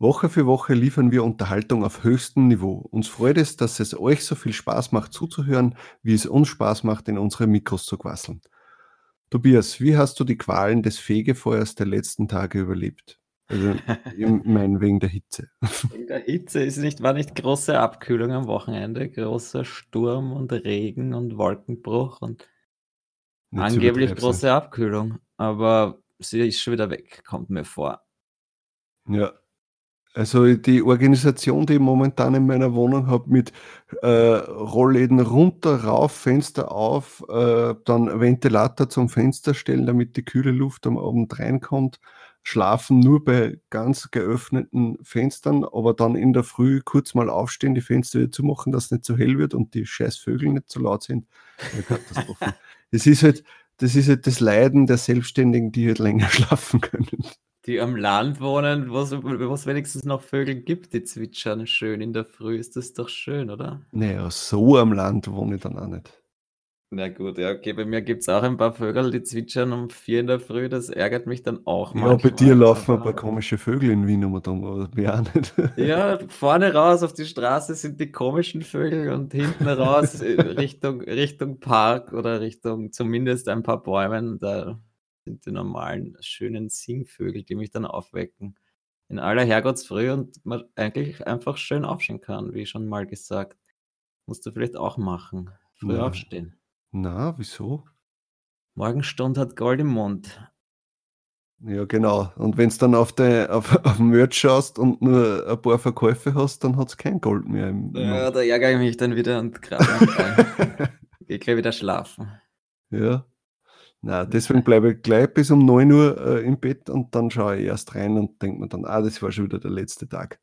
Woche für Woche liefern wir Unterhaltung auf höchstem Niveau. Uns freut es, dass es euch so viel Spaß macht zuzuhören, wie es uns Spaß macht, in unsere Mikros zu quasseln. Tobias, wie hast du die Qualen des Fegefeuers der letzten Tage überlebt? Also, ich meine, wegen der Hitze. Wegen der Hitze ist nicht, war nicht große Abkühlung am Wochenende, großer Sturm und Regen und Wolkenbruch und nicht angeblich große Abkühlung. Aber sie ist schon wieder weg, kommt mir vor. Ja, also die Organisation, die ich momentan in meiner Wohnung habe, mit äh, Rollläden runter, rauf, Fenster auf, äh, dann Ventilator zum Fenster stellen, damit die kühle Luft am Abend reinkommt, schlafen nur bei ganz geöffneten Fenstern, aber dann in der Früh kurz mal aufstehen, die Fenster wieder zumachen, dass es nicht zu so hell wird und die scheiß Vögel nicht zu so laut sind. Katastrophe. das ist halt, das ist halt das Leiden der Selbstständigen, die halt länger schlafen können die am Land wohnen, wo es wenigstens noch Vögel gibt, die zwitschern schön in der Früh, ist das doch schön, oder? Naja, so am Land wohne ich dann auch nicht. Na gut, ja, okay, bei mir gibt es auch ein paar Vögel, die zwitschern um vier in der Früh, das ärgert mich dann auch mal. Ja, bei dir laufen ein paar komische Vögel in Wien um aber mir auch nicht. Ja, vorne raus auf die Straße sind die komischen Vögel und hinten raus äh, Richtung, Richtung Park oder Richtung zumindest ein paar Bäumen, da sind die normalen, schönen Singvögel, die mich dann aufwecken. In aller Herrgottsfrüh und man eigentlich einfach schön aufstehen kann, wie schon mal gesagt. Musst du vielleicht auch machen. Früh Na, aufstehen. na, wieso? Morgenstund hat Gold im Mund. Ja, genau. Und wenn du dann auf, de, auf, auf den Merch schaust und nur ein paar Verkäufe hast, dann hat es kein Gold mehr. Im, Ja, da ärgere ich mich dann wieder und grabe mich. Geh gleich wieder schlafen. ja. Na, deswegen bleibe ich gleich bis um 9 Uhr äh, im Bett und dann schaue ich erst rein und denke mir dann, ah, das war schon wieder der letzte Tag.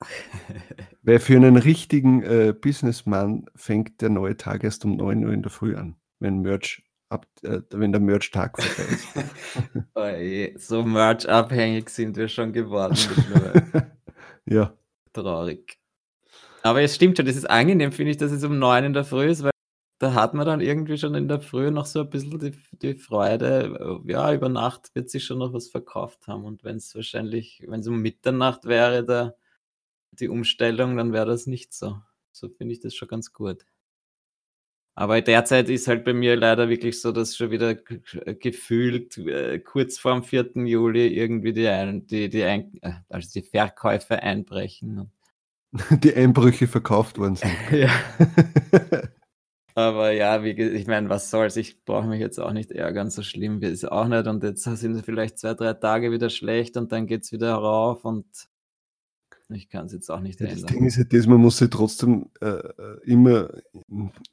Weil für einen richtigen äh, Businessman fängt der neue Tag erst um 9 Uhr in der Früh an, wenn Merch ab, äh, wenn der Merch-Tag vorbei ist. Oje, so Merch-abhängig sind wir schon geworden. ja. Traurig. Aber es stimmt schon, das ist angenehm, finde ich, dass es um 9 in der Früh ist, weil da hat man dann irgendwie schon in der Früh noch so ein bisschen die die Freude, äh, ja, über Nacht wird sich schon noch was verkauft haben und wenn es wahrscheinlich wenn es um Mitternacht wäre, der die Umstellung, dann wäre das nicht so. So finde ich das schon ganz gut. Aber derzeit ist halt bei mir leider wirklich so, dass schon wieder gefühlt, äh, kurz vorm 4. Juli irgendwie die ein die die ein äh, also die Verkäufe einbrechen Die Einbrüche verkauft worden sind. Ja. Aber ja, wie ich meine, was soll's? Ich brauche mich jetzt auch nicht ärgern, so schlimm ist es auch nicht. Und jetzt sind es vielleicht zwei, drei Tage wieder schlecht und dann geht es wieder rauf und ich kann es jetzt auch nicht ja, ändern. Das Ding ist halt das, man muss sich trotzdem äh, immer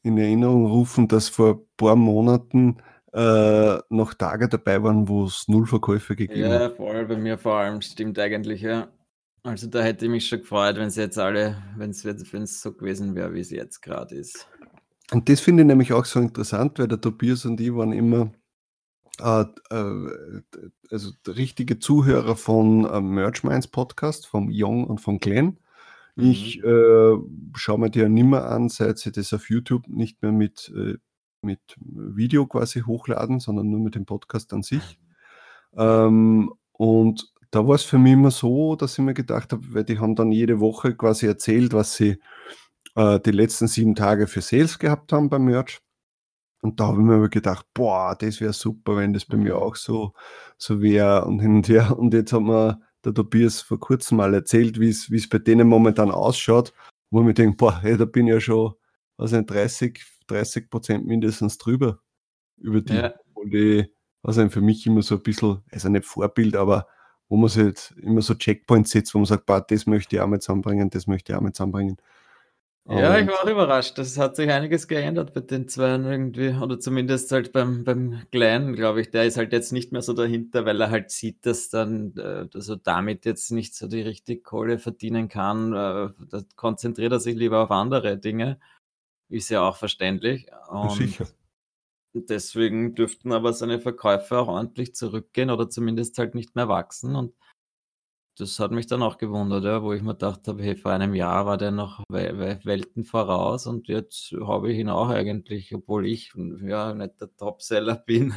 in Erinnerung rufen, dass vor ein paar Monaten äh, noch Tage dabei waren, wo es null Verkäufe gegeben hat. Ja, voll, bei mir vor allem, stimmt eigentlich, ja. Also da hätte ich mich schon gefreut, wenn es jetzt alle, wenn es so gewesen wäre, wie es jetzt gerade ist. Und das finde ich nämlich auch so interessant, weil der Tobias und ich waren immer äh, äh, also richtige Zuhörer von äh, Merch Minds Podcast, vom Young und von Glenn. Mhm. Ich äh, schaue mir die ja nimmer an, seit sie das auf YouTube nicht mehr mit, äh, mit Video quasi hochladen, sondern nur mit dem Podcast an sich. Ähm, und da war es für mich immer so, dass ich mir gedacht habe, weil die haben dann jede Woche quasi erzählt, was sie äh, die letzten sieben Tage für Sales gehabt haben beim Merch. Und da habe ich mir aber gedacht, boah, das wäre super, wenn das bei mir auch so, so wäre und hin und her. Und jetzt hat mir der Tobias vor kurzem mal erzählt, wie es bei denen momentan ausschaut, wo ich mir denke, boah, hey, da bin ich ja schon, was nicht, 30, 30 Prozent mindestens drüber über die. Ja. Und die, also für mich immer so ein bisschen, also nicht Vorbild, aber wo man sich halt immer so Checkpoints setzt, wo man sagt, boah, das möchte ich auch mit zusammenbringen, das möchte ich auch mit zusammenbringen. Ja, ich war auch überrascht. Das hat sich einiges geändert bei den zwei irgendwie. Oder zumindest halt beim, beim Kleinen, glaube ich. Der ist halt jetzt nicht mehr so dahinter, weil er halt sieht, dass dann, er damit jetzt nicht so die richtige Kohle verdienen kann. Äh, da konzentriert er sich lieber auf andere Dinge. Ist ja auch verständlich. Und sicher. deswegen dürften aber seine Verkäufe auch ordentlich zurückgehen oder zumindest halt nicht mehr wachsen. Und das hat mich dann auch gewundert, ja, wo ich mir gedacht habe, hey, vor einem Jahr war der noch Welten voraus und jetzt habe ich ihn auch eigentlich, obwohl ich ja nicht der Topseller bin,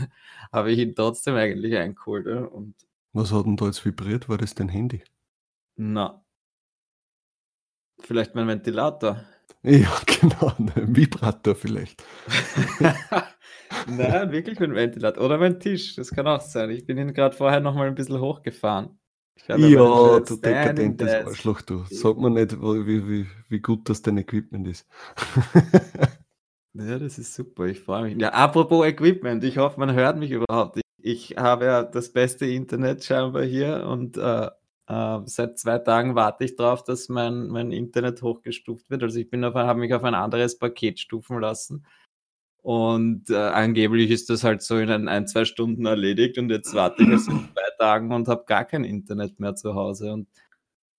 habe ich ihn trotzdem eigentlich eingeholt. Ja. Und Was hat denn da jetzt vibriert? War das dein Handy? na, vielleicht mein Ventilator. Ja, genau, ein Vibrator vielleicht. Nein, wirklich mein Ventilator. Oder mein Tisch, das kann auch sein. Ich bin ihn gerade vorher noch mal ein bisschen hochgefahren. Ja, du dekadentes Arschloch, du. Sag mir nicht, wie, wie, wie gut das dein Equipment ist. ja, das ist super, ich freue mich. Ja, apropos Equipment, ich hoffe, man hört mich überhaupt. Ich, ich habe ja das beste Internet scheinbar hier und äh, äh, seit zwei Tagen warte ich darauf, dass mein, mein Internet hochgestuft wird. Also ich bin habe mich auf ein anderes Paket stufen lassen. Und äh, angeblich ist das halt so in ein, ein, zwei Stunden erledigt und jetzt warte ich jetzt in zwei Tagen und habe gar kein Internet mehr zu Hause. Und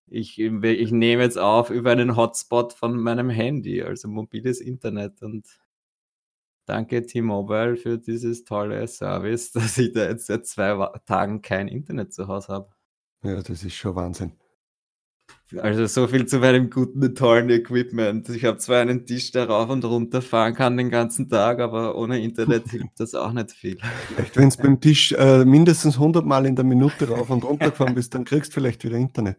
ich, ich nehme jetzt auf über einen Hotspot von meinem Handy, also mobiles Internet. Und danke T-Mobile für dieses tolle Service, dass ich da jetzt seit zwei Tagen kein Internet zu Hause habe. Ja, das ist schon Wahnsinn. Also so viel zu meinem guten, tollen Equipment. Ich habe zwar einen Tisch, der rauf und runter fahren kann den ganzen Tag, aber ohne Internet hilft das auch nicht viel. Vielleicht, wenn es beim Tisch äh, mindestens 100 Mal in der Minute rauf und runter gefahren bist, dann kriegst du vielleicht wieder Internet.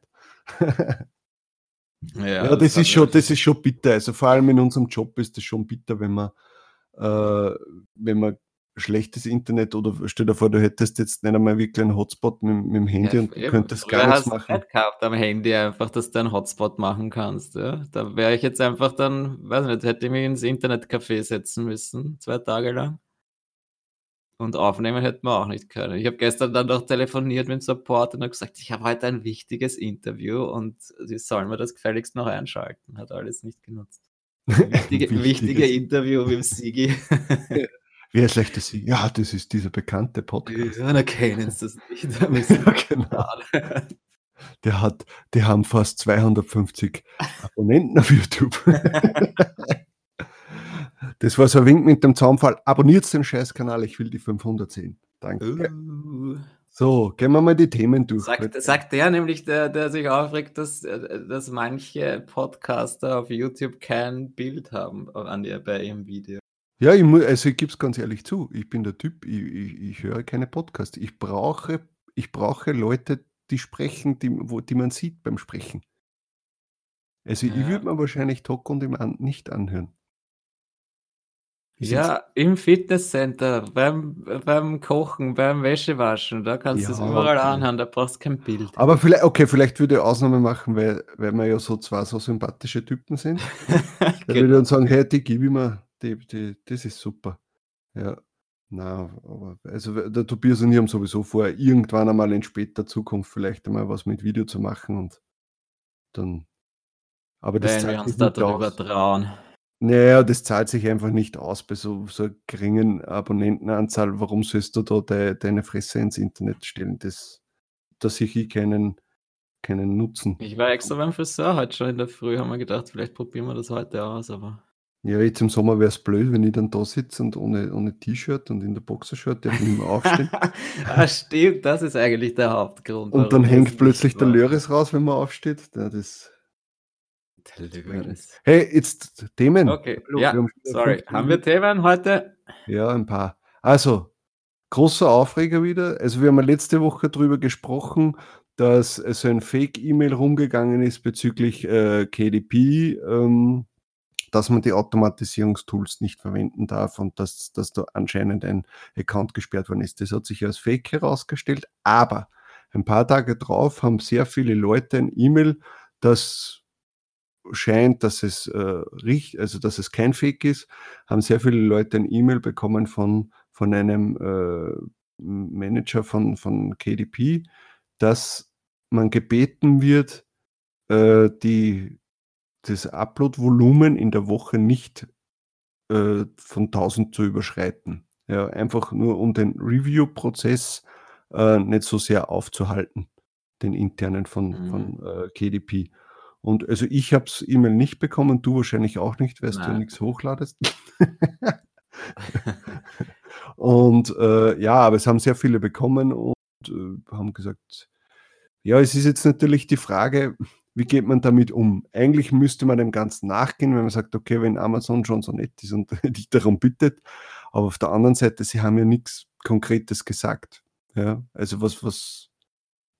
ja, ja, das, das ist schon, das ist schon bitter. Also vor allem in unserem Job ist es schon bitter, wenn man, äh, wenn man schlechtes Internet oder stell dir vor, du hättest jetzt nicht einmal wirklich einen Hotspot mit, mit dem Handy ja, und eben. könntest gar nichts machen. Zeit gehabt am Handy einfach, dass du einen Hotspot machen kannst. Ja? Da wäre ich jetzt einfach dann, weiß nicht, hätte ich mich ins Internetcafé setzen müssen, zwei Tage lang. Und aufnehmen hätten wir auch nicht können. Ich habe gestern dann noch telefoniert mit dem Support und habe gesagt, ich habe heute ein wichtiges Interview und sie sollen mir das gefälligst noch einschalten. Hat alles nicht genutzt. Wichtige, wichtige Interview mit dem Sigi. Wer ist schlecht Sie? Ja, das ist dieser bekannte Podcast. Ja, dann kennen Sie das nicht. ja, genau. Der hat, die haben fast 250 Abonnenten auf YouTube. das war so ein Wink mit dem Zaunfall. Abonniert den Scheißkanal, ich will die 500 sehen. Danke. Uh. So, gehen wir mal die Themen durch. Sagt, sagt der nämlich, der, der sich aufregt, dass, dass manche Podcaster auf YouTube kein Bild haben an ihr, bei ihrem Video. Ja, ich muss, also ich gebe es ganz ehrlich zu, ich bin der Typ, ich, ich, ich höre keine Podcasts. Ich brauche, ich brauche Leute, die sprechen, die, wo, die man sieht beim Sprechen. Also ich würde mir wahrscheinlich Talk und im An nicht anhören. Ja, im Fitnesscenter, beim, beim Kochen, beim Wäschewaschen, da kannst du es überall okay. anhören, da brauchst du kein Bild. Aber vielleicht, okay, vielleicht würde ich Ausnahme machen, weil, weil wir ja so zwei so sympathische Typen sind. Dann würde ich dann sagen, hey, die gebe ich mir, die, die, das ist super. Ja. Na, aber also der Tobias und ich haben sowieso vor, irgendwann einmal in später Zukunft vielleicht einmal was mit Video zu machen und dann. Aber das Wenn wir uns darüber aus. trauen. Naja, das zahlt sich einfach nicht aus bei so, so einer geringen Abonnentenanzahl. Warum sollst du da de, deine Fresse ins Internet stellen? Das, da sehe ich keinen, keinen Nutzen. Ich war extra beim Friseur heute schon in der Früh, haben wir gedacht, vielleicht probieren wir das heute aus, aber ja, jetzt im Sommer wäre es blöd, wenn ich dann da sitze und ohne, ohne T-Shirt und in der Boxershort, der nicht mehr aufsteht. ah, stimmt, das ist eigentlich der Hauptgrund. Und dann hängt plötzlich der Löris raus, wenn man aufsteht. Ja, das, der Löris. Hey, jetzt Themen. Okay, Hallo, ja, haben sorry. Haben wir Themen heute? Ja, ein paar. Also, großer Aufreger wieder. Also, wir haben letzte Woche darüber gesprochen, dass so ein Fake-E-Mail rumgegangen ist bezüglich äh, KDP. Ähm, dass man die Automatisierungstools nicht verwenden darf und dass, dass da anscheinend ein Account gesperrt worden ist. Das hat sich als Fake herausgestellt, aber ein paar Tage drauf haben sehr viele Leute ein E-Mail, das scheint, dass es äh, richtig, also dass es kein Fake ist, haben sehr viele Leute ein E-Mail bekommen von, von einem äh, Manager von, von KDP, dass man gebeten wird, äh, die das Upload-Volumen in der Woche nicht äh, von 1000 zu überschreiten. Ja, einfach nur um den Review-Prozess äh, nicht so sehr aufzuhalten, den internen von, mhm. von äh, KDP. Und also ich habe es E-Mail nicht bekommen, du wahrscheinlich auch nicht, weil du nichts hochladest. und äh, ja, aber es haben sehr viele bekommen und äh, haben gesagt, ja, es ist jetzt natürlich die Frage, wie geht man damit um? Eigentlich müsste man dem Ganzen nachgehen, wenn man sagt, okay, wenn Amazon schon so nett ist und dich darum bittet, aber auf der anderen Seite, sie haben ja nichts Konkretes gesagt. Ja, also was, was,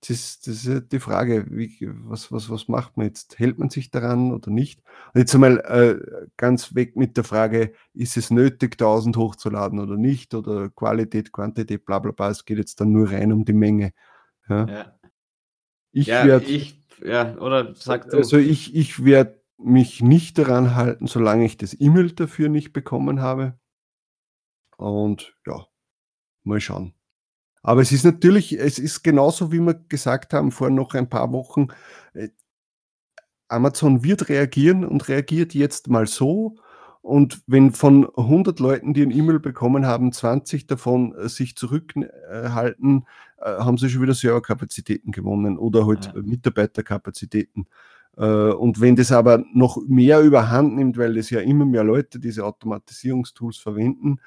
das ist, das ist die Frage, wie, was, was, was macht man jetzt? Hält man sich daran oder nicht? Und jetzt einmal äh, ganz weg mit der Frage, ist es nötig, 1000 hochzuladen oder nicht? Oder Qualität, Quantität, bla bla bla. Es geht jetzt dann nur rein um die Menge. Ja. ja. Ich ja, werde. Ja, oder sag du. Also ich, ich werde mich nicht daran halten, solange ich das E-Mail dafür nicht bekommen habe. Und ja, mal schauen. Aber es ist natürlich, es ist genauso, wie wir gesagt haben vor noch ein paar Wochen, äh, Amazon wird reagieren und reagiert jetzt mal so. Und wenn von 100 Leuten, die ein E-Mail bekommen haben, 20 davon äh, sich zurückhalten, äh, haben sie schon wieder Serverkapazitäten gewonnen oder halt ja. Mitarbeiterkapazitäten. Und wenn das aber noch mehr überhand nimmt, weil es ja immer mehr Leute diese Automatisierungstools verwenden,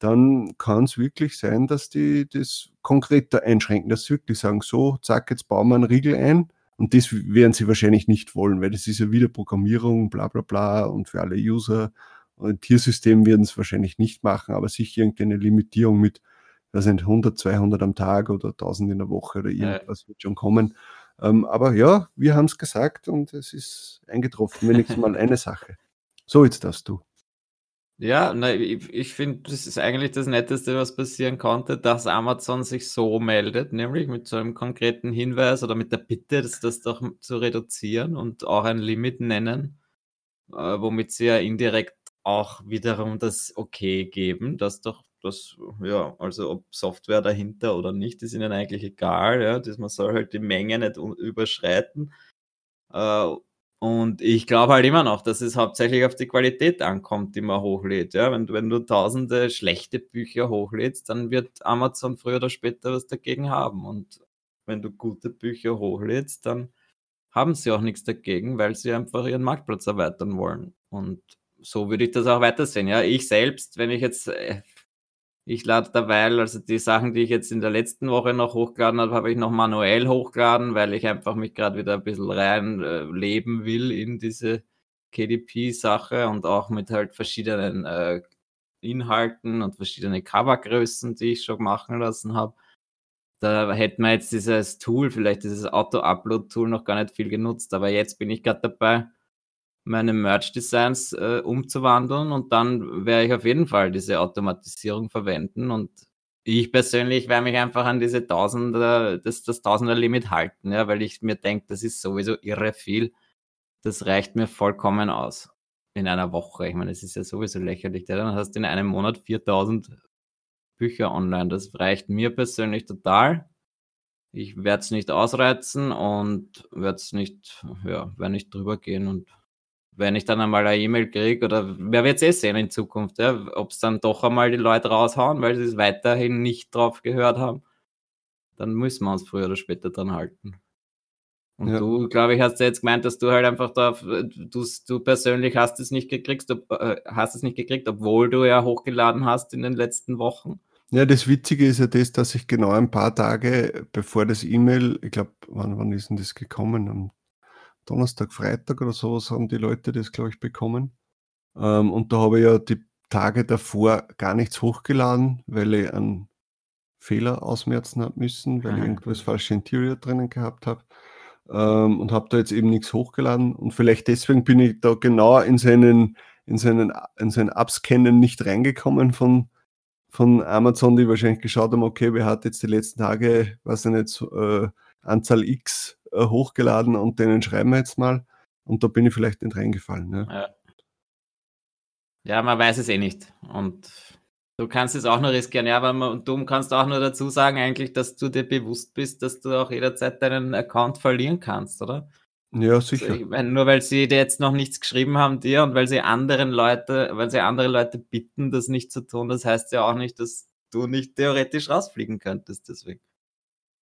dann kann es wirklich sein, dass die das konkreter einschränken, dass sie wirklich sagen, so, zack, jetzt bauen wir einen Riegel ein. Und das werden sie wahrscheinlich nicht wollen, weil das ist ja wieder Programmierung, bla bla bla und für alle User. Ein Tiersystem werden es wahrscheinlich nicht machen, aber sicher irgendeine Limitierung mit, da sind 100, 200 am Tag oder 1000 in der Woche oder irgendwas ja. wird schon kommen. Ähm, aber ja, wir haben es gesagt und es ist eingetroffen, wenigstens mal eine Sache. So, jetzt darfst du. Ja, na, ich, ich finde, das ist eigentlich das Netteste, was passieren konnte, dass Amazon sich so meldet, nämlich mit so einem konkreten Hinweis oder mit der Bitte, das, das doch zu reduzieren und auch ein Limit nennen, äh, womit sie ja indirekt auch wiederum das Okay geben, dass doch das, ja, also ob Software dahinter oder nicht, ist ihnen eigentlich egal, ja, dass man soll halt die Menge nicht überschreiten. Äh, und ich glaube halt immer noch, dass es hauptsächlich auf die Qualität ankommt, die man hochlädt. Ja, wenn, wenn du tausende schlechte Bücher hochlädst, dann wird Amazon früher oder später was dagegen haben. Und wenn du gute Bücher hochlädst, dann haben sie auch nichts dagegen, weil sie einfach ihren Marktplatz erweitern wollen. Und so würde ich das auch weitersehen. Ja, ich selbst, wenn ich jetzt äh, ich lade derweil, also die Sachen, die ich jetzt in der letzten Woche noch hochgeladen habe, habe ich noch manuell hochgeladen, weil ich einfach mich gerade wieder ein bisschen rein äh, will in diese KDP-Sache und auch mit halt verschiedenen äh, Inhalten und verschiedene Covergrößen, die ich schon machen lassen habe. Da hätte man jetzt dieses Tool, vielleicht dieses Auto-Upload-Tool noch gar nicht viel genutzt, aber jetzt bin ich gerade dabei, meine Merch-Designs äh, umzuwandeln und dann werde ich auf jeden Fall diese Automatisierung verwenden und ich persönlich werde mich einfach an diese Tausender, das, das Tausender-Limit halten, ja, weil ich mir denke, das ist sowieso irre viel. Das reicht mir vollkommen aus in einer Woche. Ich meine, es ist ja sowieso lächerlich. Dann hast du in einem Monat 4000 Bücher online. Das reicht mir persönlich total. Ich werde es nicht ausreizen und werde es nicht, ja, werde nicht drüber gehen und wenn ich dann einmal eine E-Mail kriege, oder wer wird es eh sehen in Zukunft, ja, ob es dann doch einmal die Leute raushauen, weil sie es weiterhin nicht drauf gehört haben, dann müssen wir uns früher oder später dran halten. Und ja. du, glaube ich, hast ja jetzt gemeint, dass du halt einfach da, du, du persönlich hast es nicht gekriegt, ob, äh, hast es nicht gekriegt, obwohl du ja hochgeladen hast in den letzten Wochen. Ja, das Witzige ist ja das, dass ich genau ein paar Tage bevor das E-Mail, ich glaube, wann, wann ist denn das gekommen? Am Donnerstag, Freitag oder sowas haben die Leute das, glaube ich, bekommen. Ähm, und da habe ich ja die Tage davor gar nichts hochgeladen, weil ich einen Fehler ausmerzen habe müssen, weil Aha. ich irgendwas falsche Interior drinnen gehabt habe. Ähm, und habe da jetzt eben nichts hochgeladen. Und vielleicht deswegen bin ich da genau in seinen, in seinen, in seinen Abscannen nicht reingekommen von, von Amazon, die wahrscheinlich geschaut haben, okay, wer hat jetzt die letzten Tage, was ich nicht, äh, Anzahl X äh, hochgeladen und denen schreiben wir jetzt mal. Und da bin ich vielleicht nicht reingefallen. Ja. ja. ja man weiß es eh nicht. Und du kannst es auch nur riskieren. Ja, aber man, du kannst auch nur dazu sagen, eigentlich, dass du dir bewusst bist, dass du auch jederzeit deinen Account verlieren kannst, oder? Ja, sicher. Also, meine, nur weil sie dir jetzt noch nichts geschrieben haben dir und weil sie anderen Leute, weil sie andere Leute bitten, das nicht zu tun, das heißt ja auch nicht, dass du nicht theoretisch rausfliegen könntest deswegen.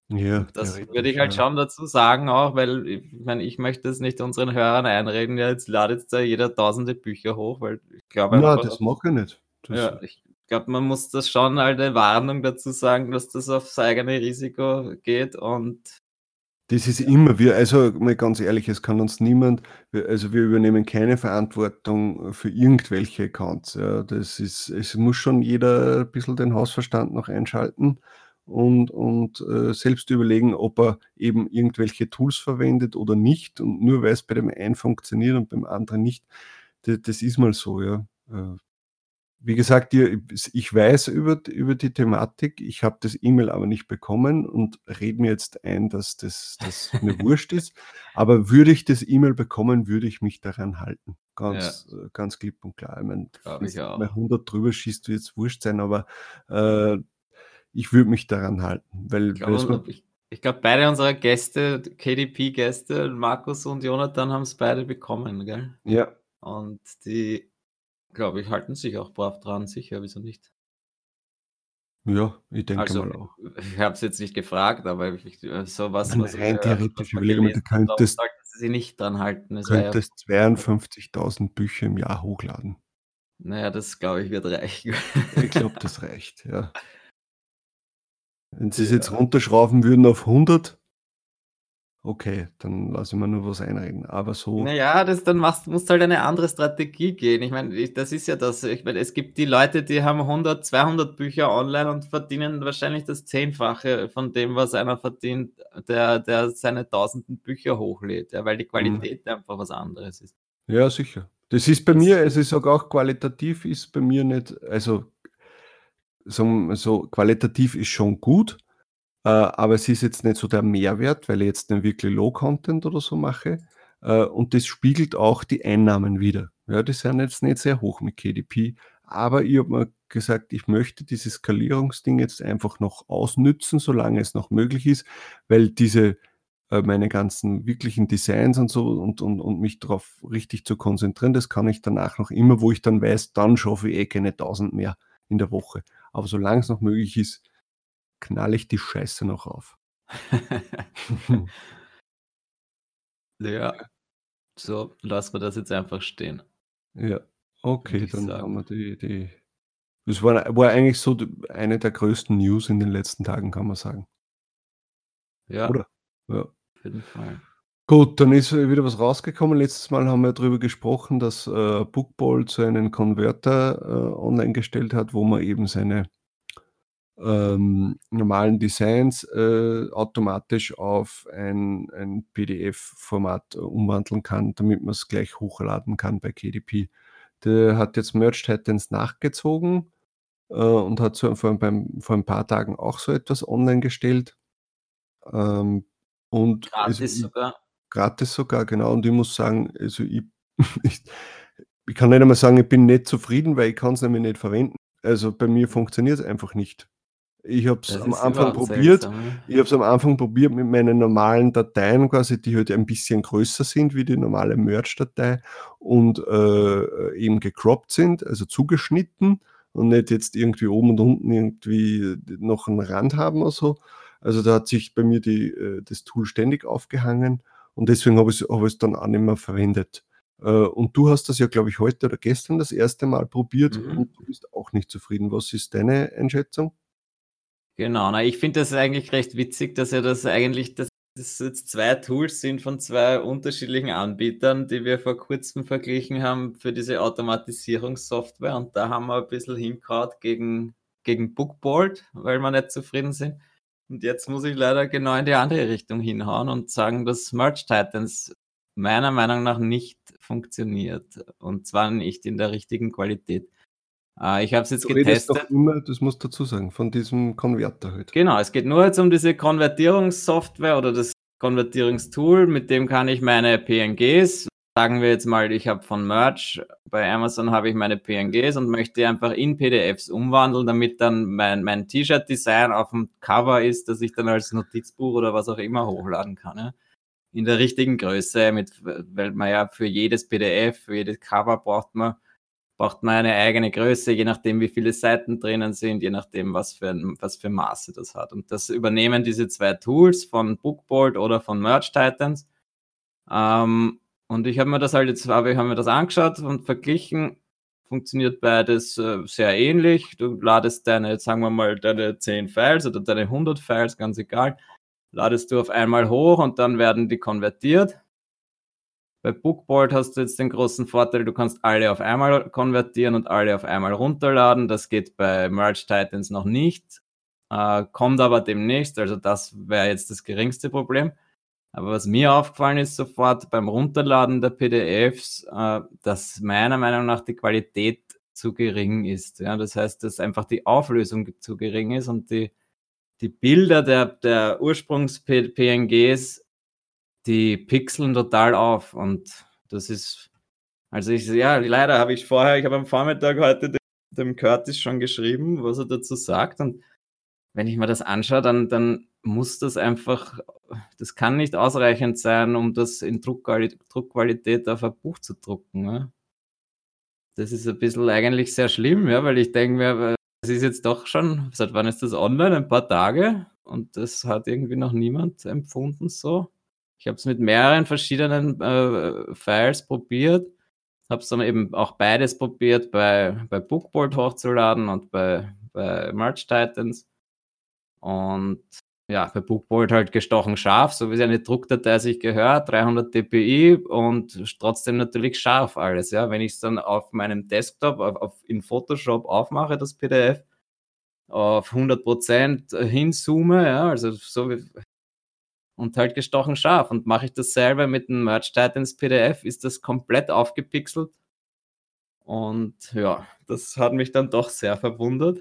Ja, das würde ich halt ja. schon dazu sagen, auch, weil ich meine, ich möchte es nicht unseren Hörern einreden, ja, jetzt ladet da jeder tausende Bücher hoch, weil ich glaube Nein, das mag ich nicht. Das ja, ich glaube, man muss das schon halt eine Warnung dazu sagen, dass das aufs eigene Risiko geht und das ist immer, wir, also mal ganz ehrlich, es kann uns niemand, also wir übernehmen keine Verantwortung für irgendwelche Accounts. Ja. Das ist, es muss schon jeder ein bisschen den Hausverstand noch einschalten und, und äh, selbst überlegen, ob er eben irgendwelche Tools verwendet oder nicht. Und nur weil es bei dem einen funktioniert und beim anderen nicht, das, das ist mal so, ja. Äh, wie gesagt, ich weiß über, über die Thematik, ich habe das E-Mail aber nicht bekommen und rede mir jetzt ein, dass das, das mir wurscht ist. Aber würde ich das E-Mail bekommen, würde ich mich daran halten. Ganz, ja. Äh, ganz klipp und klar. Ich meine, wenn 100 drüber schießt, wird es wurscht sein, aber äh, ich würde mich daran halten. Weil, ich glaube, ich, glaub, beide unserer Gäste, KDP-Gäste, Markus und Jonathan, haben es beide bekommen, gell? Ja. Und die, glaube ich, halten sich auch brav dran, sicher, wieso nicht? Ja, ich denke also, mal auch. Ich habe es jetzt nicht gefragt, aber ich, so was, was rein theoretisch überlege du könntest, sie nicht dran halten. Es könntest ja 52.000 Bücher im Jahr hochladen. Naja, das glaube ich wird reichen. ich glaube, das reicht, ja. Wenn sie es jetzt runterschrauben würden auf 100, okay, dann lasse ich mir nur was einreden. Aber so. Naja, das, dann machst, musst halt eine andere Strategie gehen. Ich meine, das ist ja das. Ich meine, es gibt die Leute, die haben 100, 200 Bücher online und verdienen wahrscheinlich das Zehnfache von dem, was einer verdient, der, der seine tausenden Bücher hochlädt, ja, weil die mhm. Qualität mhm. einfach was anderes ist. Ja, sicher. Das ist bei das mir, also ich sage auch, qualitativ ist bei mir nicht, also so, so qualitativ ist schon gut, äh, aber es ist jetzt nicht so der Mehrwert, weil ich jetzt nicht wirklich Low-Content oder so mache. Äh, und das spiegelt auch die Einnahmen wieder. Ja, die sind jetzt nicht sehr hoch mit KDP, aber ich habe mir gesagt, ich möchte dieses Skalierungsding jetzt einfach noch ausnützen, solange es noch möglich ist, weil diese äh, meine ganzen wirklichen Designs und so und, und, und mich darauf richtig zu konzentrieren, das kann ich danach noch immer, wo ich dann weiß, dann schaffe ich eh keine 1000 mehr in der Woche. Aber solange es noch möglich ist, knalle ich die Scheiße noch auf. ja, so lassen wir das jetzt einfach stehen. Ja, okay, dann sagen. haben wir die, die. Das war, war eigentlich so eine der größten News in den letzten Tagen, kann man sagen. Ja. Oder? Ja. Auf jeden Fall. Gut, dann ist wieder was rausgekommen. Letztes Mal haben wir darüber gesprochen, dass äh, Bookball so einen Konverter äh, online gestellt hat, wo man eben seine ähm, normalen Designs äh, automatisch auf ein, ein PDF-Format äh, umwandeln kann, damit man es gleich hochladen kann bei KDP. Der hat jetzt Merge Titans nachgezogen äh, und hat so vor, beim, vor ein paar Tagen auch so etwas online gestellt. Ähm, und gratis also, sogar. Gratis sogar, genau. Und ich muss sagen, also ich, ich, ich kann nicht einmal sagen, ich bin nicht zufrieden, weil ich kann es nämlich nicht verwenden. Also bei mir funktioniert es einfach nicht. Ich habe es am Anfang probiert. Seltsam. Ich habe es am Anfang probiert mit meinen normalen Dateien quasi, die halt ein bisschen größer sind wie die normale Merge-Datei und äh, eben gecroppt sind, also zugeschnitten und nicht jetzt irgendwie oben und unten irgendwie noch einen Rand haben oder so. Also da hat sich bei mir die, äh, das Tool ständig aufgehangen und deswegen habe ich es hab dann auch nicht mehr verwendet. Äh, und du hast das ja, glaube ich, heute oder gestern das erste Mal probiert mhm. und du bist auch nicht zufrieden. Was ist deine Einschätzung? Genau, na, ich finde das eigentlich recht witzig, dass er das eigentlich, dass das jetzt zwei Tools sind von zwei unterschiedlichen Anbietern, die wir vor kurzem verglichen haben für diese Automatisierungssoftware. Und da haben wir ein bisschen hingehauen gegen, gegen Bookboard, weil wir nicht zufrieden sind. Und jetzt muss ich leider genau in die andere Richtung hinhauen und sagen, dass Merge Titans meiner Meinung nach nicht funktioniert. Und zwar nicht in der richtigen Qualität. Äh, ich habe es jetzt du getestet. Doch immer, das muss dazu sagen, von diesem Konverter halt. Genau, es geht nur jetzt um diese Konvertierungssoftware oder das Konvertierungstool, mit dem kann ich meine PNGs, sagen wir jetzt mal, ich habe von Merch, bei Amazon habe ich meine PNGs und möchte die einfach in PDFs umwandeln, damit dann mein, mein T-Shirt-Design auf dem Cover ist, dass ich dann als Notizbuch oder was auch immer hochladen kann. Ja? In der richtigen Größe, mit, weil man ja für jedes PDF, für jedes Cover braucht man braucht man eine eigene Größe, je nachdem, wie viele Seiten drinnen sind, je nachdem, was für, was für Maße das hat. Und das übernehmen diese zwei Tools von Bookboard oder von Merge Titans. Ähm, und ich habe mir das halt jetzt, aber ich habe mir das angeschaut und verglichen. Funktioniert beides äh, sehr ähnlich. Du ladest deine, sagen wir mal, deine 10 Files oder deine 100 Files, ganz egal, ladest du auf einmal hoch und dann werden die konvertiert bei Bookboard hast du jetzt den großen Vorteil, du kannst alle auf einmal konvertieren und alle auf einmal runterladen. Das geht bei Merge Titans noch nicht, äh, kommt aber demnächst. Also das wäre jetzt das geringste Problem. Aber was mir aufgefallen ist sofort beim Runterladen der PDFs, äh, dass meiner Meinung nach die Qualität zu gering ist. Ja, das heißt, dass einfach die Auflösung zu gering ist und die, die Bilder der, der Ursprungs-PNGs die pixeln total auf und das ist, also ich, ja, leider habe ich vorher, ich habe am Vormittag heute dem, dem Curtis schon geschrieben, was er dazu sagt und wenn ich mir das anschaue, dann, dann muss das einfach, das kann nicht ausreichend sein, um das in Druckqualität, Druckqualität auf ein Buch zu drucken. Ne? Das ist ein bisschen eigentlich sehr schlimm, ja, weil ich denke mir, es ist jetzt doch schon, seit wann ist das online? Ein paar Tage und das hat irgendwie noch niemand empfunden so. Ich habe es mit mehreren verschiedenen äh, Files probiert. Habe es dann eben auch beides probiert, bei, bei Bookboard hochzuladen und bei, bei Merch Titans. Und ja, bei Bookboard halt gestochen scharf, so wie eine Druckdatei sich gehört, 300 dpi und trotzdem natürlich scharf alles. Ja, wenn ich es dann auf meinem Desktop auf, auf, in Photoshop aufmache, das PDF, auf 100% hinzoome, ja, also so wie, und halt gestochen scharf. Und mache ich das selber mit dem Merch Titans PDF, ist das komplett aufgepixelt. Und ja, das hat mich dann doch sehr verwundert.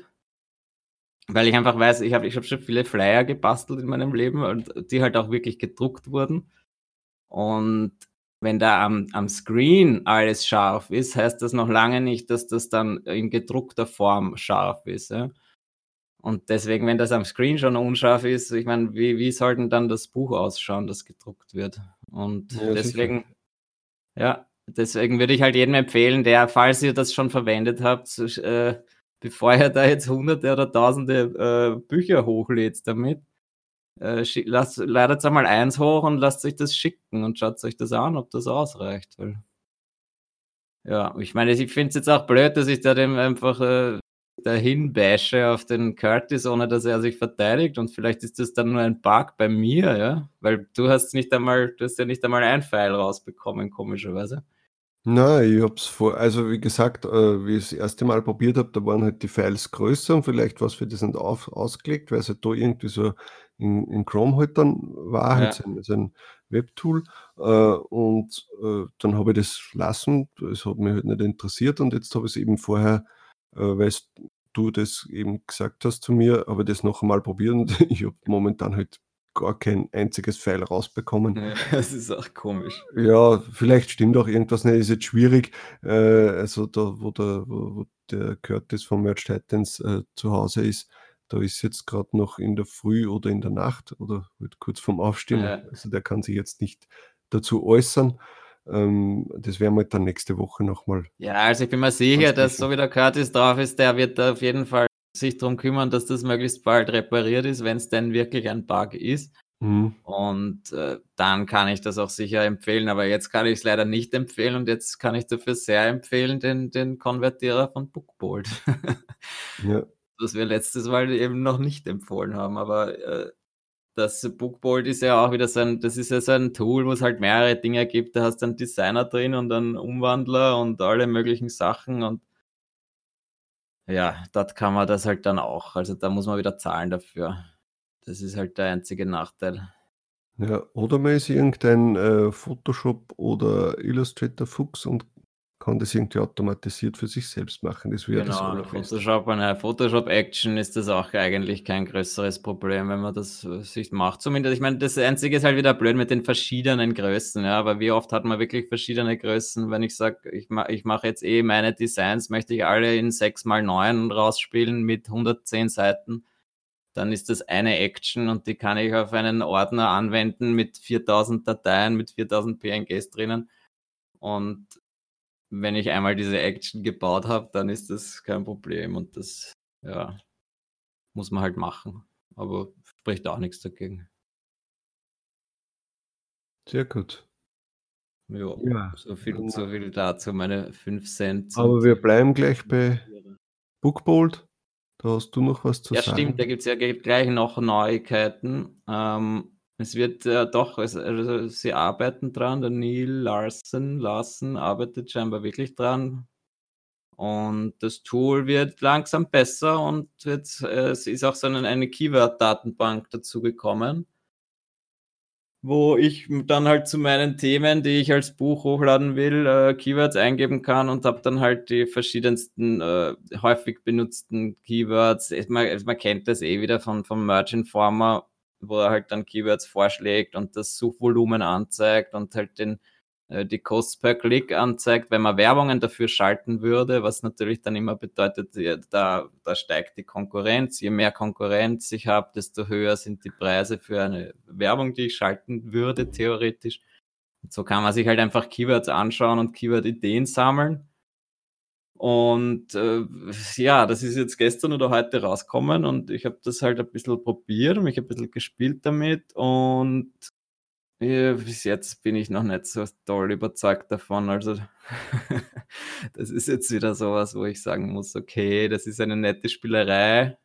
Weil ich einfach weiß, ich habe ich hab schon viele Flyer gebastelt in meinem Leben und die halt auch wirklich gedruckt wurden. Und wenn da am, am Screen alles scharf ist, heißt das noch lange nicht, dass das dann in gedruckter Form scharf ist. Ja? Und deswegen, wenn das am Screen schon unscharf ist, ich meine, wie, wie soll denn dann das Buch ausschauen, das gedruckt wird? Und ja, deswegen, sicher. ja, deswegen würde ich halt jedem empfehlen, der, falls ihr das schon verwendet habt, äh, bevor ihr da jetzt hunderte oder tausende äh, Bücher hochlädt damit, äh, lasst, ladet einmal eins hoch und lasst euch das schicken und schaut euch das an, ob das ausreicht. Weil, ja, ich meine, ich finde es jetzt auch blöd, dass ich da dem einfach äh, dahin bashe auf den Curtis, ohne dass er sich verteidigt. Und vielleicht ist das dann nur ein Bug bei mir, ja. Weil du hast nicht einmal, du hast ja nicht einmal ein Pfeil rausbekommen, komischerweise. Nein, ich hab's vor, also wie gesagt, äh, wie ich das erste Mal probiert habe, da waren halt die Files größer und vielleicht was für das nicht auf, ausgelegt, weil es halt da irgendwie so in, in Chrome halt dann war, halt ja. halt so ein, Webtool. Äh, und äh, dann habe ich das lassen, das hat mich halt nicht interessiert und jetzt habe ich es eben vorher äh, weil du das eben gesagt hast zu mir, aber das noch einmal probieren. Ich habe momentan halt gar kein einziges Pfeil rausbekommen. Ja, das ist auch komisch. Ja, vielleicht stimmt auch irgendwas nicht, ist jetzt schwierig. Äh, also da, wo der, wo, der Curtis von Merch Titans äh, zu Hause ist, da ist jetzt gerade noch in der Früh oder in der Nacht oder halt kurz vorm Aufstehen. Ja. Also der kann sich jetzt nicht dazu äußern. Ähm, das werden wir dann nächste Woche nochmal. Ja, also ich bin mir sicher, dass so wie der Curtis drauf ist, der wird auf jeden Fall sich darum kümmern, dass das möglichst bald repariert ist, wenn es denn wirklich ein Bug ist. Mhm. Und äh, dann kann ich das auch sicher empfehlen, aber jetzt kann ich es leider nicht empfehlen und jetzt kann ich dafür sehr empfehlen den, den Konvertierer von Bookbolt. ja. Was wir letztes Mal eben noch nicht empfohlen haben, aber äh, das Bookboard ist ja auch wieder so ein, das ist ja so ein Tool, wo es halt mehrere Dinge gibt. Da hast du einen Designer drin und einen Umwandler und alle möglichen Sachen und ja, dort kann man das halt dann auch. Also da muss man wieder zahlen dafür. Das ist halt der einzige Nachteil. Ja, oder man ist irgendein äh, Photoshop oder Illustrator Fuchs und kann das irgendwie automatisiert für sich selbst machen. Das wäre genau, das Photoshop, eine Photoshop Action ist das auch eigentlich kein größeres Problem, wenn man das äh, sich macht. Zumindest, ich meine, das Einzige ist halt wieder blöd mit den verschiedenen Größen, ja, aber wie oft hat man wirklich verschiedene Größen, wenn ich sage, ich, ma ich mache jetzt eh meine Designs, möchte ich alle in 6x9 rausspielen mit 110 Seiten, dann ist das eine Action und die kann ich auf einen Ordner anwenden mit 4000 Dateien, mit 4000 PNGs drinnen und wenn ich einmal diese Action gebaut habe, dann ist das kein Problem und das, ja, muss man halt machen. Aber spricht auch nichts dagegen. Sehr gut. Ja, Ja, so viel, so viel dazu, meine 5 Cent. Aber wir bleiben gleich bei. Bookbold. Da hast du noch was zu Ja, sagen. stimmt, da gibt es ja gleich noch Neuigkeiten. Ähm, es wird äh, doch, es, also sie arbeiten dran, der Neil Larson, Larson arbeitet scheinbar wirklich dran. Und das Tool wird langsam besser und wird, äh, es ist auch so eine, eine Keyword-Datenbank dazu gekommen, wo ich dann halt zu meinen Themen, die ich als Buch hochladen will, äh, Keywords eingeben kann und habe dann halt die verschiedensten äh, häufig benutzten Keywords. Man, man kennt das eh wieder von, vom Merge Informer, wo er halt dann Keywords vorschlägt und das Suchvolumen anzeigt und halt den, äh, die Cost per Click anzeigt, wenn man Werbungen dafür schalten würde, was natürlich dann immer bedeutet, da, da steigt die Konkurrenz. Je mehr Konkurrenz ich habe, desto höher sind die Preise für eine Werbung, die ich schalten würde, theoretisch. Und so kann man sich halt einfach Keywords anschauen und Keyword-Ideen sammeln. Und äh, ja, das ist jetzt gestern oder heute rausgekommen und ich habe das halt ein bisschen probiert, mich ein bisschen gespielt damit und ja, bis jetzt bin ich noch nicht so doll überzeugt davon. Also, das ist jetzt wieder sowas, wo ich sagen muss, okay, das ist eine nette Spielerei,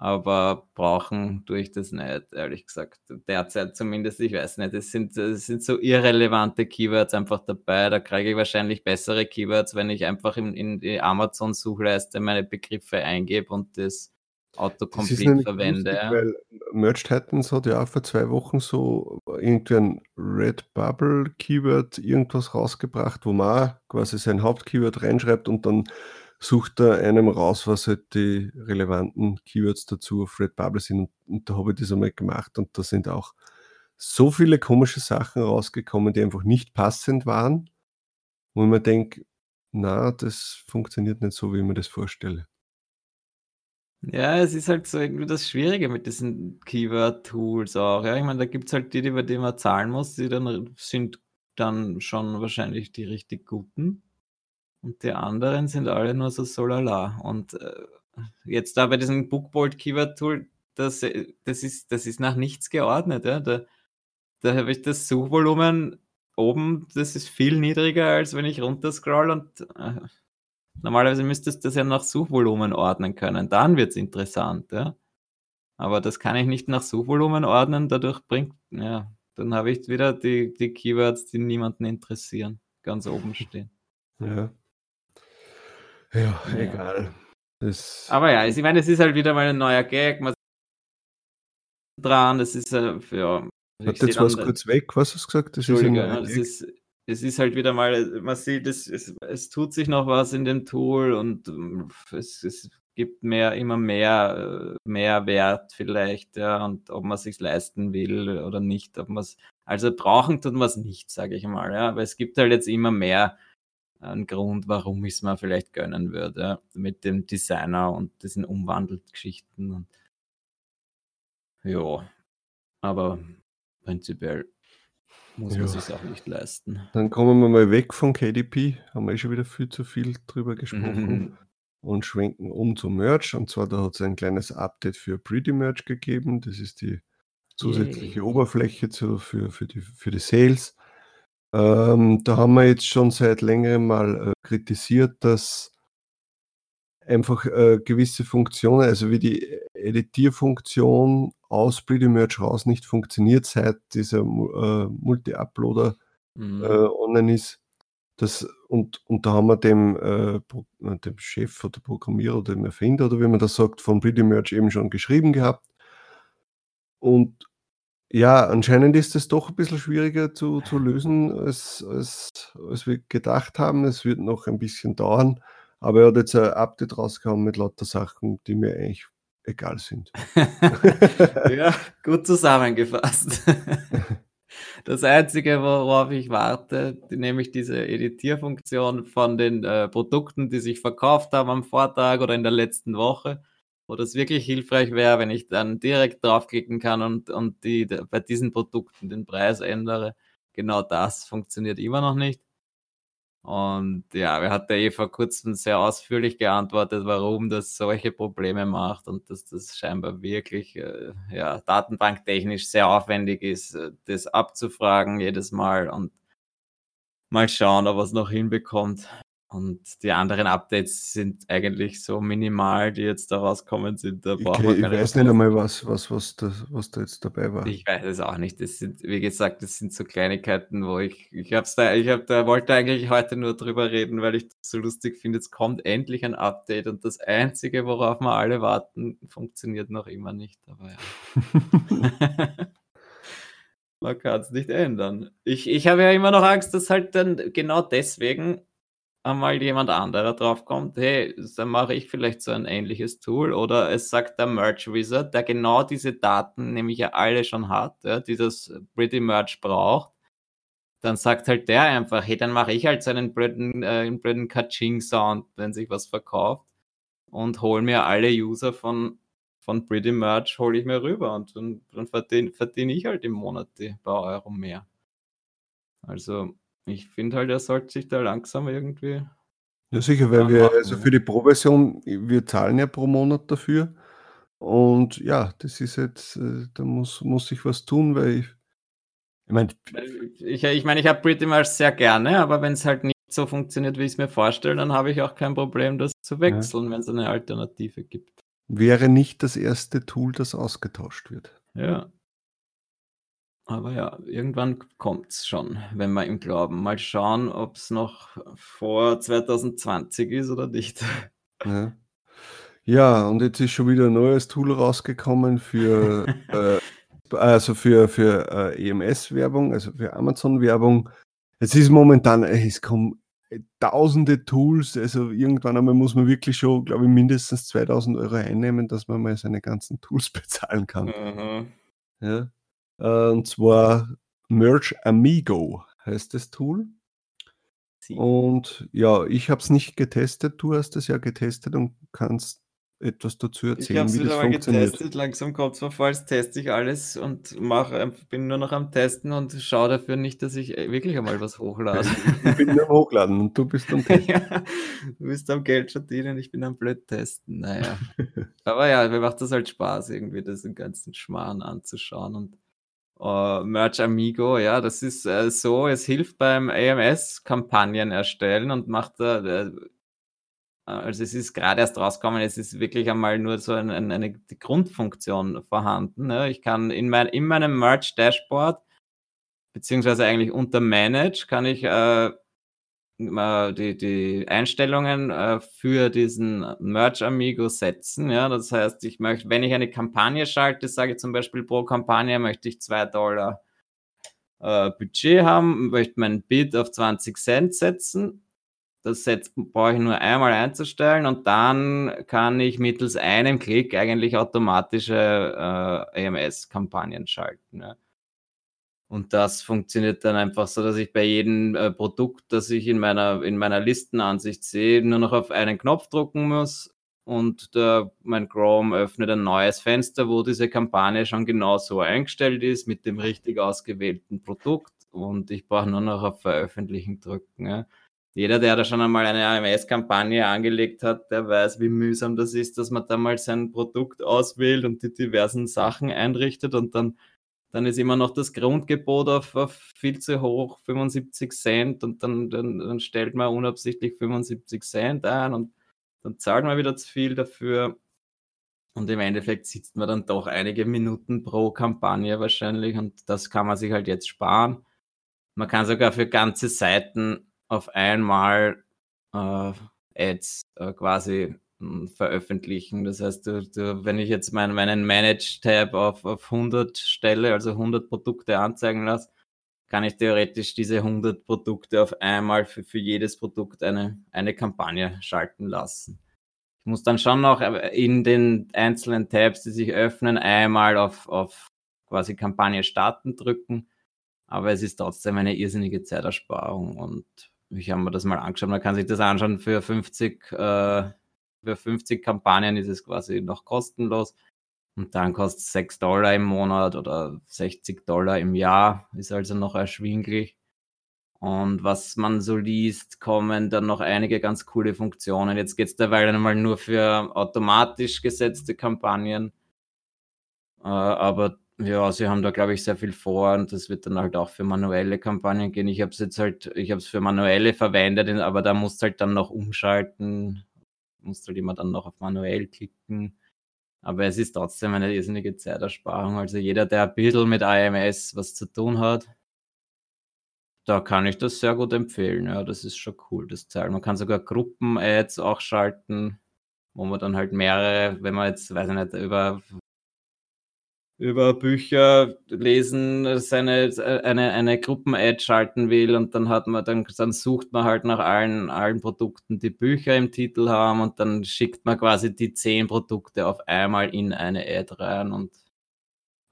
aber brauchen tue ich das nicht, ehrlich gesagt. Derzeit zumindest, ich weiß nicht, es sind, es sind so irrelevante Keywords einfach dabei. Da kriege ich wahrscheinlich bessere Keywords, wenn ich einfach in, in die Amazon-Suchleiste meine Begriffe eingebe und das Autocomplete verwende. lustig, weil Merge Titans hat ja auch vor zwei Wochen so irgendwie ein Redbubble Keyword irgendwas rausgebracht, wo man quasi sein Hauptkeyword reinschreibt und dann sucht er einem raus, was halt die relevanten Keywords dazu auf Redbubble sind. Und, und da habe ich das einmal gemacht und da sind auch so viele komische Sachen rausgekommen, die einfach nicht passend waren, wo mir denke, na, das funktioniert nicht so, wie ich mir das vorstelle. Ja, es ist halt so irgendwie das Schwierige mit diesen Keyword-Tools auch. Ja, ich meine, da gibt es halt die, die man zahlen muss, die dann sind dann schon wahrscheinlich die richtig guten. Und die anderen sind alle nur so so lala. Und äh, jetzt da bei diesem Bookbold Keyword-Tool, das, äh, das, ist, das ist nach nichts geordnet. Ja? Da, da habe ich das Suchvolumen oben, das ist viel niedriger, als wenn ich runterscroll und äh, Normalerweise müsstest du das ja nach Suchvolumen ordnen können. Dann wird es interessant, ja. Aber das kann ich nicht nach Suchvolumen ordnen, dadurch bringt, ja, dann habe ich wieder die, die Keywords, die niemanden interessieren, ganz oben stehen. Ja. Ja, Ja. egal. Das, Aber ja, ich meine, es ist halt wieder mal ein neuer Gag, man dran, das ist äh, ja. seh jetzt dann- kurz weg. Was hast du gesagt? Das ist ja, das ist, es ist halt wieder mal, man sieht, es, es, es tut sich noch was in dem Tool und ähm, es, es gibt mehr, immer mehr, äh, mehr Wert vielleicht, ja, und ob man es sich leisten will oder nicht, ob man es, also brauchen tut man es nicht, sage ich mal, ja, aber es gibt halt jetzt immer mehr einen Grund, warum ich es mir vielleicht gönnen würde, mit dem Designer und diesen Umwandelgeschichten ja, aber prinzipiell muss man Ja. sich auch nicht leisten. Dann kommen wir mal weg von KDP. Haben wir eh schon wieder viel zu viel drüber gesprochen. Mhm. Und schwenken um zum Merch. Und zwar, da hat es ein kleines Update für Pretty Merch gegeben. Das ist die zusätzliche Yay. Oberfläche zu, für, für, die, für die Sales. Ähm, da haben wir jetzt schon seit längerem mal äh, kritisiert, dass einfach äh, gewisse Funktionen, also wie die Editierfunktion aus Pretty Merch raus nicht funktioniert, seit dieser äh, Multi-Uploader Mhm. äh, online ist. Das, und, und da haben wir dem, äh, äh, dem Chef oder Programmierer oder dem Erfinder oder wie man das sagt, von Pretty Merch eben schon geschrieben gehabt. Und ja, anscheinend ist es doch ein bisschen schwieriger zu, zu lösen, als, als, als wir gedacht haben. Es wird noch ein bisschen dauern, aber er hat jetzt ein Update rausgehauen mit lauter Sachen, die mir eigentlich egal sind. ja, gut zusammengefasst. Das Einzige, worauf ich warte, nämlich diese Editierfunktion von den äh, Produkten, die sich verkauft haben am Vortag oder in der letzten Woche, wo das wirklich hilfreich wäre, wenn ich dann direkt draufklicken kann und, und die, bei diesen Produkten den Preis ändere. Genau das funktioniert immer noch nicht. Und ja, wir hatten eh vor kurzem sehr ausführlich geantwortet, warum das solche Probleme macht und dass das scheinbar wirklich äh, ja, datenbanktechnisch sehr aufwendig ist, äh, das abzufragen jedes Mal und mal schauen, ob er es noch hinbekommt. Und die anderen Updates sind eigentlich so minimal, die jetzt da rauskommen sind. Da ich, ich weiß nicht einmal, was, was, was, das, was da jetzt dabei war. Ich weiß es auch nicht. Das sind, wie gesagt, das sind so Kleinigkeiten, wo ich, ich hab's da, ich hab da, wollte eigentlich heute nur drüber reden, weil ich das so lustig finde. Es kommt endlich ein Update und das Einzige, worauf wir alle warten, funktioniert noch immer nicht. Aber ja. Man kann es nicht ändern. Ich, ich habe ja immer noch Angst, dass halt dann genau deswegen einmal jemand anderer draufkommt, hey, dann mache ich vielleicht so ein ähnliches Tool oder es sagt der Merge Wizard, der genau diese Daten nämlich ja alle schon hat, ja, die das Pretty Merge braucht, dann sagt halt der einfach, hey, dann mache ich halt so einen blöden, äh, blöden Kaching-Sound, wenn sich was verkauft und hole mir alle User von, von Pretty Merge, hole ich mir rüber und dann, dann verdiene verdien ich halt im Monat die paar Euro mehr. Also ich finde halt, er sollte sich da langsam irgendwie. Ja, sicher, weil wir, also für die Pro-Version, wir zahlen ja pro Monat dafür. Und ja, das ist jetzt, äh, da muss, muss ich was tun, weil ich. Ich meine, ich, ich, mein, ich habe Pretty Much sehr gerne, aber wenn es halt nicht so funktioniert, wie ich es mir vorstelle, dann habe ich auch kein Problem, das zu wechseln, ja. wenn es eine Alternative gibt. Wäre nicht das erste Tool, das ausgetauscht wird. Ja. Aber ja, irgendwann kommt es schon, wenn wir ihm glauben. Mal schauen, ob es noch vor 2020 ist oder nicht. Ja. Ja, und jetzt ist schon wieder ein neues Tool rausgekommen für, äh, also für, für äh, EMS-Werbung, also für Amazon-Werbung. Es ist momentan, äh, es kommen tausende Tools, also irgendwann einmal muss man wirklich schon, glaube ich, mindestens 2000 Euro einnehmen, dass man mal seine ganzen Tools bezahlen kann. Mhm. Ja. Äh, und zwar Merge Amigo heißt das Tool. Sie. Und ja, ich habe es nicht getestet. Du hast es ja getestet und kannst etwas dazu erzählen, wie das funktioniert. Getestet. Langsam kommt es mir vor, als teste ich alles und mache, bin nur noch am Testen und schaue dafür nicht, dass ich äh, wirklich einmal was hochlade. ich bin nur am Hochladen und du bist am Testen. ja, du bist am Geld verdienen, ich bin am Blöd testen. Naja. Aber ja, mir macht das halt Spaß, irgendwie das den ganzen Schmarrn anzuschauen und Uh, Merch Amigo, ja, das ist äh, so, es hilft beim AMS-Kampagnen erstellen und macht da, äh, also es ist gerade erst rausgekommen, es ist wirklich einmal nur so ein, ein, eine Grundfunktion vorhanden. Ne? Ich kann in, mein, in meinem Merch-Dashboard, beziehungsweise eigentlich unter Manage, kann ich äh, die, die Einstellungen äh, für diesen Merch Amigo setzen. Ja, das heißt, ich möchte, wenn ich eine Kampagne schalte, sage ich zum Beispiel pro Kampagne möchte ich 2 Dollar äh, Budget haben, möchte meinen Bid auf 20 Cent setzen. Das setz, brauche ich nur einmal einzustellen und dann kann ich mittels einem Klick eigentlich automatische äh, AMS-Kampagnen schalten. Ja. Und das funktioniert dann einfach so, dass ich bei jedem äh, Produkt, das ich in meiner, in meiner Listenansicht sehe, nur noch auf einen Knopf drucken muss und der, mein Chrome öffnet ein neues Fenster, wo diese Kampagne schon genau so eingestellt ist mit dem richtig ausgewählten Produkt und ich brauche nur noch auf Veröffentlichen drücken. Ja. Jeder, der da schon einmal eine AMS-Kampagne angelegt hat, der weiß, wie mühsam das ist, dass man da mal sein Produkt auswählt und die diversen Sachen einrichtet und dann dann ist immer noch das Grundgebot auf, auf viel zu hoch, 75 Cent, und dann, dann, dann, stellt man unabsichtlich 75 Cent ein und dann zahlt man wieder zu viel dafür. Und im Endeffekt sitzt man dann doch einige Minuten pro Kampagne wahrscheinlich und das kann man sich halt jetzt sparen. Man kann sogar für ganze Seiten auf einmal äh, Ads äh, quasi veröffentlichen. Das heißt, du, du, wenn ich jetzt mein, meinen Manage-Tab auf, auf 100 stelle, also 100 Produkte anzeigen lasse, kann ich theoretisch diese 100 Produkte auf einmal für, für jedes Produkt eine, eine Kampagne schalten lassen. Ich muss dann schon noch in den einzelnen Tabs, die sich öffnen, einmal auf, auf quasi Kampagne starten drücken. Aber es ist trotzdem eine irrsinnige Zeitersparung und ich habe mir das mal angeschaut. Man kann sich das anschauen für 50 äh, für 50 Kampagnen ist es quasi noch kostenlos. Und dann kostet es 6 Dollar im Monat oder 60 Dollar im Jahr, ist also noch erschwinglich. Und was man so liest, kommen dann noch einige ganz coole Funktionen. Jetzt geht es derweil einmal nur für automatisch gesetzte Kampagnen. Äh, aber ja, sie haben da, glaube ich, sehr viel vor und das wird dann halt auch für manuelle Kampagnen gehen. Ich habe es jetzt halt, ich habe es für manuelle verwendet, aber da musst halt dann noch umschalten, musst halt immer dann noch auf manuell klicken. Aber es ist trotzdem eine irrsinnige Zeitersparung. Also jeder, der ein bisschen mit IMS was zu tun hat, da kann ich das sehr gut empfehlen. Ja, das ist schon cool, das Teil. Man kann sogar Gruppen-Ads auch schalten, wo man dann halt mehrere, wenn man jetzt, weiß ich nicht, über über Bücher lesen, seine, eine, eine Gruppen-Ad schalten will und dann hat man, dann, dann sucht man halt nach allen, allen Produkten, die Bücher im Titel haben und dann schickt man quasi die zehn Produkte auf einmal in eine Ad rein und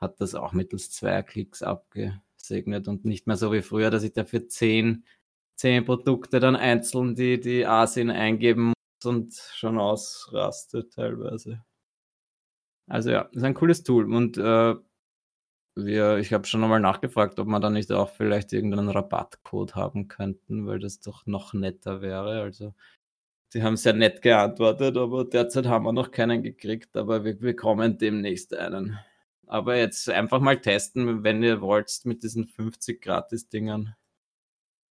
hat das auch mittels zwei Klicks abgesegnet und nicht mehr so wie früher, dass ich dafür zehn, zehn Produkte dann einzeln die, die ASIN eingeben muss und schon ausrastet teilweise. Also ja, ist ein cooles Tool und äh, wir, ich habe schon nochmal nachgefragt, ob man da nicht auch vielleicht irgendeinen Rabattcode haben könnten, weil das doch noch netter wäre. Also die haben sehr nett geantwortet, aber derzeit haben wir noch keinen gekriegt, aber wir bekommen demnächst einen. Aber jetzt einfach mal testen, wenn ihr wollt, mit diesen 50 Gratis-Dingern.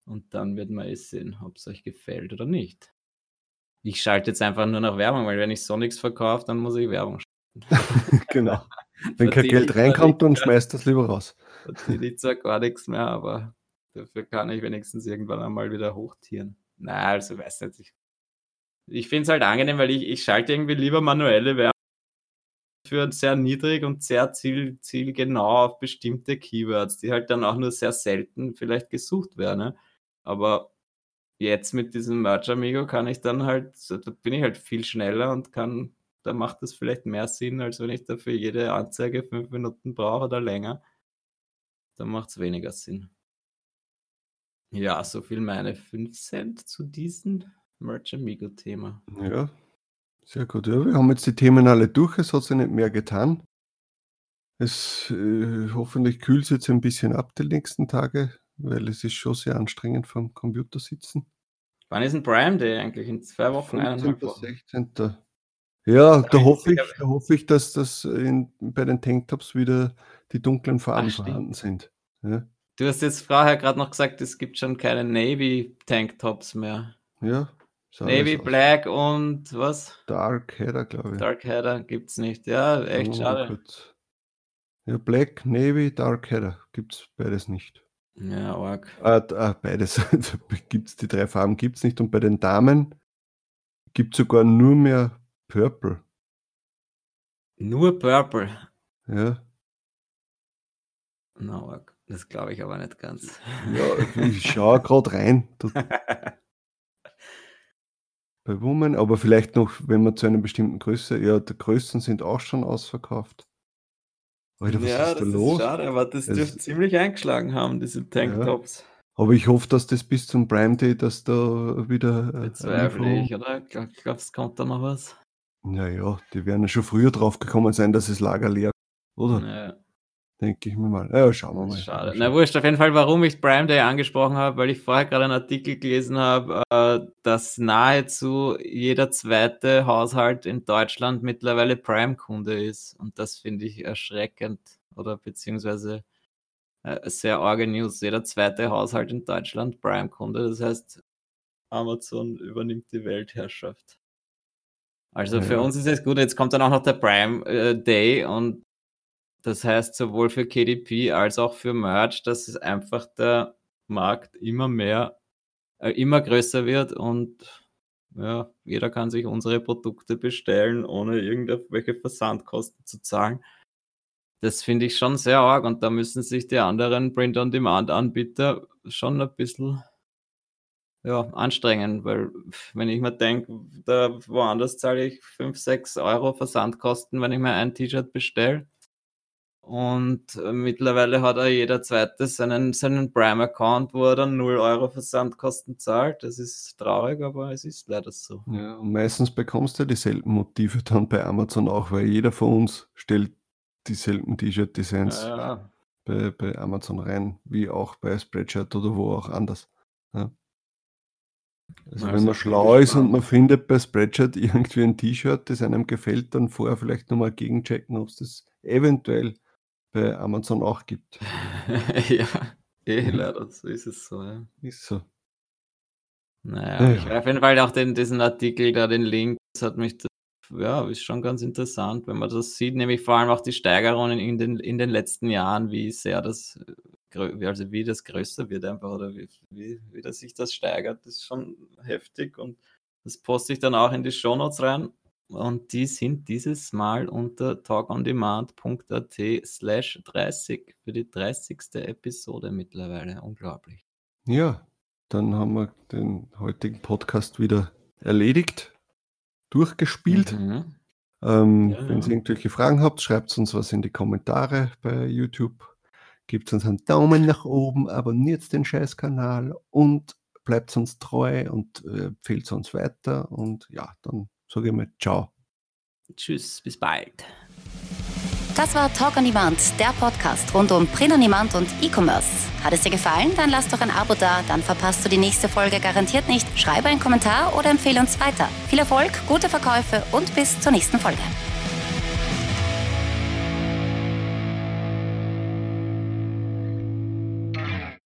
Und dann wird man eh sehen, ob es euch gefällt oder nicht. Ich schalte jetzt einfach nur nach Werbung, weil wenn ich so nichts verkaufe, dann muss ich Werbung schalten. genau. Wenn kein Geld reinkommt, dann schmeißt das lieber raus. Verdiene ich zwar gar nichts mehr, aber dafür kann ich wenigstens irgendwann einmal wieder hochtieren. Na, also weiß nicht. Ich, ich finde es halt angenehm, weil ich, ich schalte irgendwie lieber manuelle Werbung für sehr niedrig und sehr ziel, zielgenau auf bestimmte Keywords, die halt dann auch nur sehr selten vielleicht gesucht werden. Ne? Aber jetzt mit diesem Merch Amigo kann ich dann halt, da bin ich halt viel schneller und kann da macht das vielleicht mehr Sinn, als wenn ich dafür jede Anzeige fünf Minuten brauche oder länger. Da macht es weniger Sinn. Ja, so viel meine 5 Cent zu diesem Merch Amigo-Thema. Ja, sehr gut. Ja, wir haben jetzt die Themen alle durch, es hat sich nicht mehr getan. Es äh, hoffentlich kühlt es jetzt ein bisschen ab die nächsten Tage, weil es ist schon sehr anstrengend vom Computer sitzen. Wann ist ein Prime Day eigentlich? In zwei Wochen? 15. 16. Ja, da hoffe ich, da hoffe ich, dass das in, bei den Tanktops wieder die dunklen Farben Ach, vorhanden sind. Ja. Du hast jetzt vorher gerade noch gesagt, es gibt schon keine Navy Tanktops mehr. Ja. Navy, Black und was? Dark Header, glaube ich. Dark Header gibt es nicht. Ja, echt oh, schade. Gott. Ja, Black, Navy, Dark Header gibt es beides nicht. Ja, arg. Ah, ah, beides. gibt's, die drei Farben gibt es nicht. Und bei den Damen gibt es sogar nur mehr Purple. Nur Purple. Ja. No, das glaube ich aber nicht ganz. Ja, ich schaue gerade rein. bei Woman, aber vielleicht noch, wenn man zu einer bestimmten Größe, ja, die Größen sind auch schon ausverkauft. Alter, was ja, ist da das los? Ist schade, aber das es, dürfte ziemlich eingeschlagen haben, diese Tanktops. Ja. Aber ich hoffe, dass das bis zum Prime Day, dass da wieder. Äh, Bezweifle ich, oder? Ich glaube, es kommt da noch was. Naja, die werden ja schon früher drauf gekommen sein, dass das Lager leer oder? Ja. Denke ich mir mal. Ja, schauen wir mal. Schade. Na wurscht, auf jeden Fall, warum ich Prime Day angesprochen habe, weil ich vorher gerade einen Artikel gelesen habe, äh, dass nahezu jeder zweite Haushalt in Deutschland mittlerweile Prime-Kunde ist. Und das finde ich erschreckend oder beziehungsweise äh, sehr arge News. Jeder zweite Haushalt in Deutschland Prime-Kunde. Das heißt, Amazon übernimmt die Weltherrschaft. Also für uns ist es gut, jetzt kommt dann auch noch der Prime äh, Day und das heißt sowohl für KDP als auch für Merch, dass es einfach der Markt immer mehr, äh, immer größer wird und ja, jeder kann sich unsere Produkte bestellen, ohne irgendwelche Versandkosten zu zahlen. Das finde ich schon sehr arg und da müssen sich die anderen Print-on-Demand-Anbieter schon ein bisschen ja, anstrengend, weil wenn ich mir denke, da woanders zahle ich 5, 6 Euro Versandkosten, wenn ich mir ein T-Shirt bestelle. Und äh, mittlerweile hat er jeder zweite seinen, seinen Prime-Account, wo er dann 0 Euro Versandkosten zahlt. Das ist traurig, aber es ist leider so. Ja, und meistens bekommst du dieselben Motive dann bei Amazon auch, weil jeder von uns stellt dieselben T-Shirt-Designs ja, ja. bei, bei Amazon rein, wie auch bei Spreadshirt oder wo auch anders. Ja. Also, wenn man schlau ist und man findet bei Spreadshirt irgendwie ein T-Shirt, das einem gefällt, dann vorher vielleicht nochmal gegenchecken, ob es das eventuell bei Amazon auch gibt. ja, eh, leider, so ist es so. Ja. Ist so. Naja, ja. ich auf jeden Fall auch den, diesen Artikel da, den Link, das hat mich, ja, ist schon ganz interessant, wenn man das sieht, nämlich vor allem auch die Steigerungen in den, in den letzten Jahren, wie sehr das, also wie das größer wird einfach oder wie, wie, wie das sich das steigert, das ist schon heftig und das poste ich dann auch in die Shownotes rein und die sind dieses Mal unter talkondemand.at slash 30 für die 30. Episode mittlerweile. Unglaublich. Ja, dann haben wir den heutigen Podcast wieder erledigt, durchgespielt. Mhm. Ähm, ja, wenn ihr irgendwelche Fragen habt, schreibt uns was in die Kommentare bei YouTube. Gebt uns einen Daumen nach oben, abonniert den Scheißkanal und bleibt uns treu und äh, empfehlt uns weiter. Und ja, dann sage ich mal Ciao. Tschüss, bis bald. Das war Talk on Demand, der Podcast rund um Print on Demand und E-Commerce. Hat es dir gefallen? Dann lass doch ein Abo da, dann verpasst du die nächste Folge garantiert nicht. Schreibe einen Kommentar oder empfehle uns weiter. Viel Erfolg, gute Verkäufe und bis zur nächsten Folge.